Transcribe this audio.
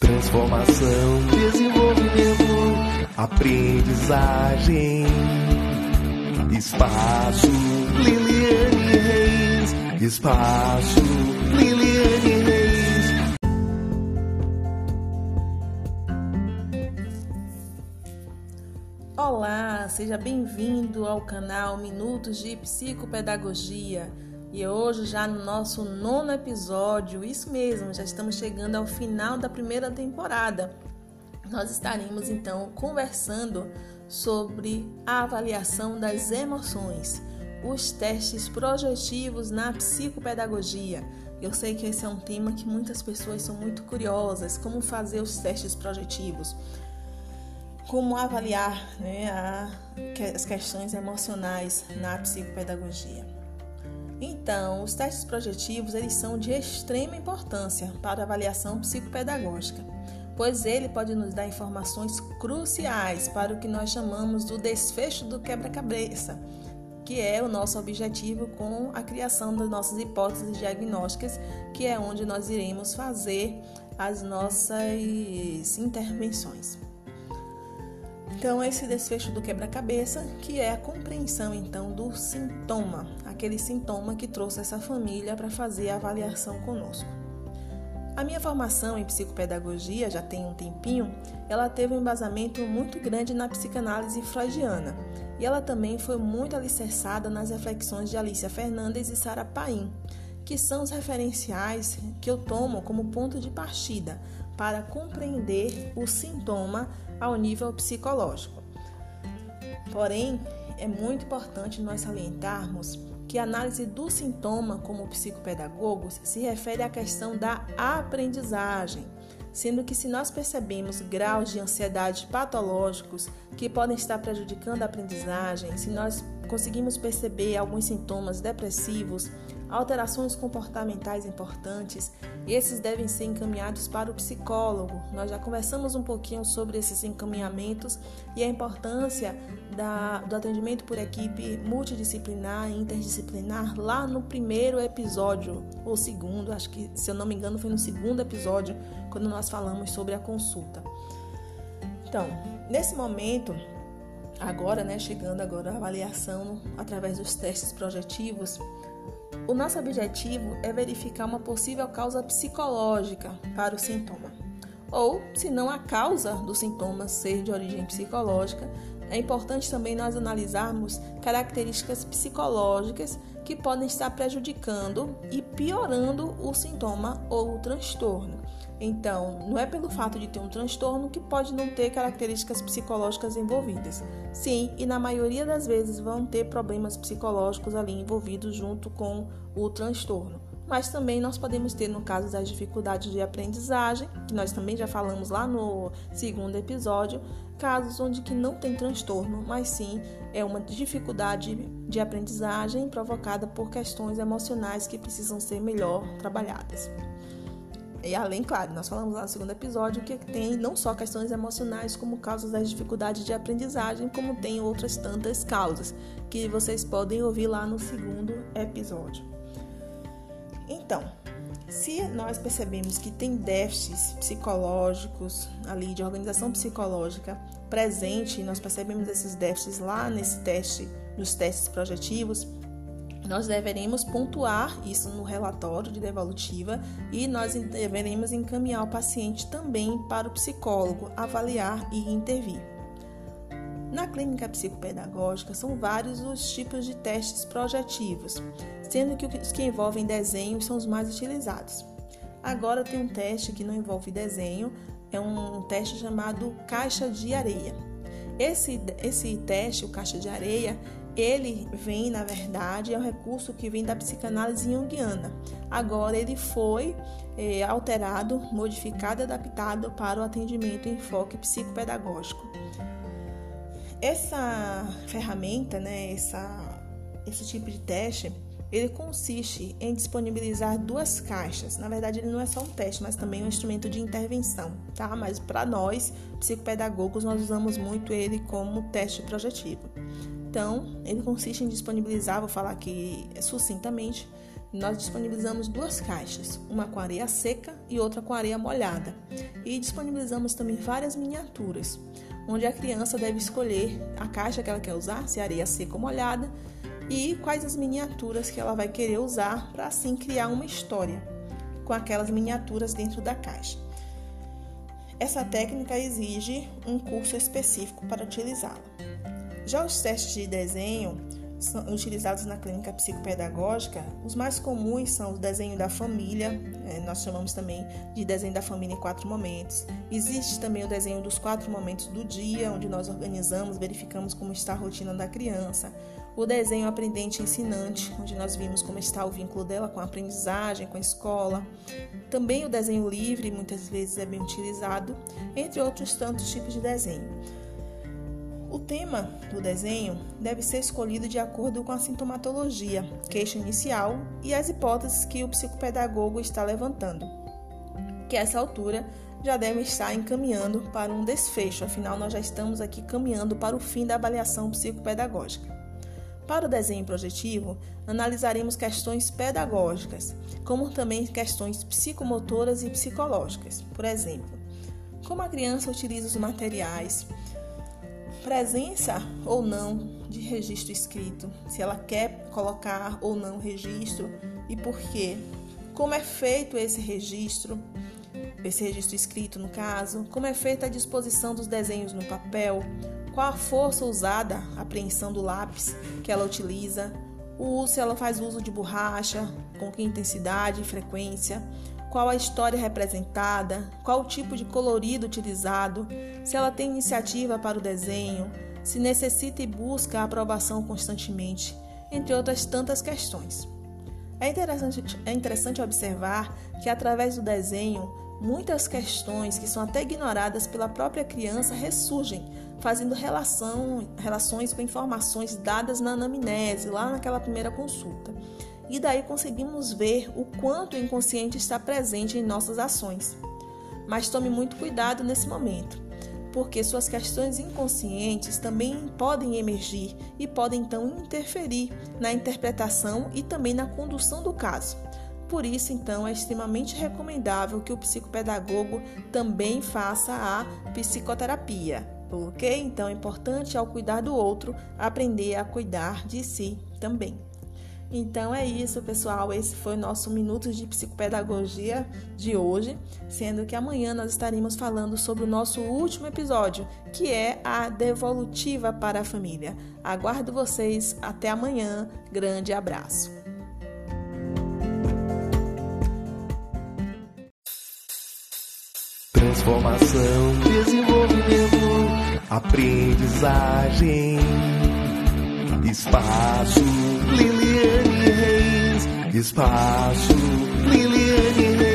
Transformação, desenvolvimento, aprendizagem. Espaço Liliane Reis. Espaço Liliane Reis. Olá, seja bem-vindo ao canal Minutos de Psicopedagogia. E hoje, já no nosso nono episódio, isso mesmo, já estamos chegando ao final da primeira temporada. Nós estaremos então conversando sobre a avaliação das emoções, os testes projetivos na psicopedagogia. Eu sei que esse é um tema que muitas pessoas são muito curiosas, como fazer os testes projetivos, como avaliar né, a, as questões emocionais na psicopedagogia. Então, os testes projetivos eles são de extrema importância para a avaliação psicopedagógica, pois ele pode nos dar informações cruciais para o que nós chamamos do desfecho do quebra-cabeça, que é o nosso objetivo com a criação das nossas hipóteses diagnósticas, que é onde nós iremos fazer as nossas intervenções. Então, esse desfecho do quebra-cabeça, que é a compreensão então do sintoma, aquele sintoma que trouxe essa família para fazer a avaliação conosco. A minha formação em psicopedagogia, já tem um tempinho, ela teve um embasamento muito grande na psicanálise freudiana. E ela também foi muito alicerçada nas reflexões de Alicia Fernandes e Sara Paim, que são os referenciais que eu tomo como ponto de partida para compreender o sintoma ao nível psicológico. Porém, é muito importante nós salientarmos que a análise do sintoma como psicopedagogos se refere à questão da aprendizagem, sendo que se nós percebemos graus de ansiedade patológicos que podem estar prejudicando a aprendizagem, se nós conseguimos perceber alguns sintomas depressivos, alterações comportamentais importantes, esses devem ser encaminhados para o psicólogo. Nós já conversamos um pouquinho sobre esses encaminhamentos e a importância da, do atendimento por equipe multidisciplinar e interdisciplinar lá no primeiro episódio, ou segundo, acho que se eu não me engano foi no segundo episódio, quando nós falamos sobre a consulta. Então, nesse momento, agora, né, chegando agora a avaliação através dos testes projetivos, o nosso objetivo é verificar uma possível causa psicológica para o sintoma. Ou, se não a causa do sintoma ser de origem psicológica, é importante também nós analisarmos características psicológicas que podem estar prejudicando e piorando o sintoma ou o transtorno. Então, não é pelo fato de ter um transtorno que pode não ter características psicológicas envolvidas. Sim, e na maioria das vezes vão ter problemas psicológicos ali envolvidos junto com o transtorno. Mas também nós podemos ter, no caso das dificuldades de aprendizagem, que nós também já falamos lá no segundo episódio, casos onde que não tem transtorno, mas sim é uma dificuldade de aprendizagem provocada por questões emocionais que precisam ser melhor trabalhadas. E além, claro, nós falamos lá no segundo episódio que tem não só questões emocionais como causas das dificuldades de aprendizagem, como tem outras tantas causas que vocês podem ouvir lá no segundo episódio. Então, se nós percebemos que tem déficits psicológicos ali de organização psicológica presente, nós percebemos esses déficits lá nesse teste, nos testes projetivos, nós deveremos pontuar isso no relatório de devolutiva e nós deveremos encaminhar o paciente também para o psicólogo avaliar e intervir. Na clínica psicopedagógica, são vários os tipos de testes projetivos, sendo que os que envolvem desenho são os mais utilizados. Agora tem um teste que não envolve desenho, é um teste chamado caixa de areia. Esse, esse teste, o caixa de areia, ele vem, na verdade, é um recurso que vem da psicanálise junguiana. Agora ele foi é, alterado, modificado e adaptado para o atendimento em enfoque psicopedagógico. Essa ferramenta, né, essa, esse tipo de teste, ele consiste em disponibilizar duas caixas. Na verdade, ele não é só um teste, mas também um instrumento de intervenção, tá? Mas para nós, psicopedagogos, nós usamos muito ele como teste projetivo. Então, ele consiste em disponibilizar, vou falar aqui sucintamente, nós disponibilizamos duas caixas, uma com areia seca e outra com areia molhada. E disponibilizamos também várias miniaturas, onde a criança deve escolher a caixa que ela quer usar, se areia seca ou molhada, e quais as miniaturas que ela vai querer usar para assim criar uma história com aquelas miniaturas dentro da caixa. Essa técnica exige um curso específico para utilizá-la. Já os testes de desenho são utilizados na clínica psicopedagógica, os mais comuns são o desenho da família, é, nós chamamos também de desenho da família em quatro momentos. Existe também o desenho dos quatro momentos do dia, onde nós organizamos, verificamos como está a rotina da criança. O desenho aprendente ensinante, onde nós vimos como está o vínculo dela com a aprendizagem, com a escola. Também o desenho livre, muitas vezes é bem utilizado, entre outros tantos tipos de desenho. O tema do desenho deve ser escolhido de acordo com a sintomatologia, queixa inicial e as hipóteses que o psicopedagogo está levantando, que a essa altura já deve estar encaminhando para um desfecho, afinal, nós já estamos aqui caminhando para o fim da avaliação psicopedagógica. Para o desenho projetivo, analisaremos questões pedagógicas, como também questões psicomotoras e psicológicas. Por exemplo, como a criança utiliza os materiais, presença ou não de registro escrito, se ela quer colocar ou não registro e por quê. Como é feito esse registro, esse registro escrito no caso, como é feita a disposição dos desenhos no papel, qual a força usada, a apreensão do lápis que ela utiliza, o se ela faz uso de borracha, com que intensidade e frequência, qual a história representada, qual o tipo de colorido utilizado, se ela tem iniciativa para o desenho, se necessita e busca a aprovação constantemente, entre outras tantas questões. É interessante, é interessante observar que, através do desenho, muitas questões que são até ignoradas pela própria criança ressurgem, fazendo relação, relações com informações dadas na anamnese, lá naquela primeira consulta e daí conseguimos ver o quanto o inconsciente está presente em nossas ações. Mas tome muito cuidado nesse momento, porque suas questões inconscientes também podem emergir e podem então interferir na interpretação e também na condução do caso. Por isso, então, é extremamente recomendável que o psicopedagogo também faça a psicoterapia, ok? Então, é importante, ao cuidar do outro, aprender a cuidar de si também. Então é isso, pessoal. Esse foi o nosso Minutos de Psicopedagogia de hoje, sendo que amanhã nós estaremos falando sobre o nosso último episódio, que é a devolutiva para a família. Aguardo vocês até amanhã. Grande abraço. Transformação, desenvolvimento, aprendizagem. Espaço Liliane Reis. Espaço Liliane Reis.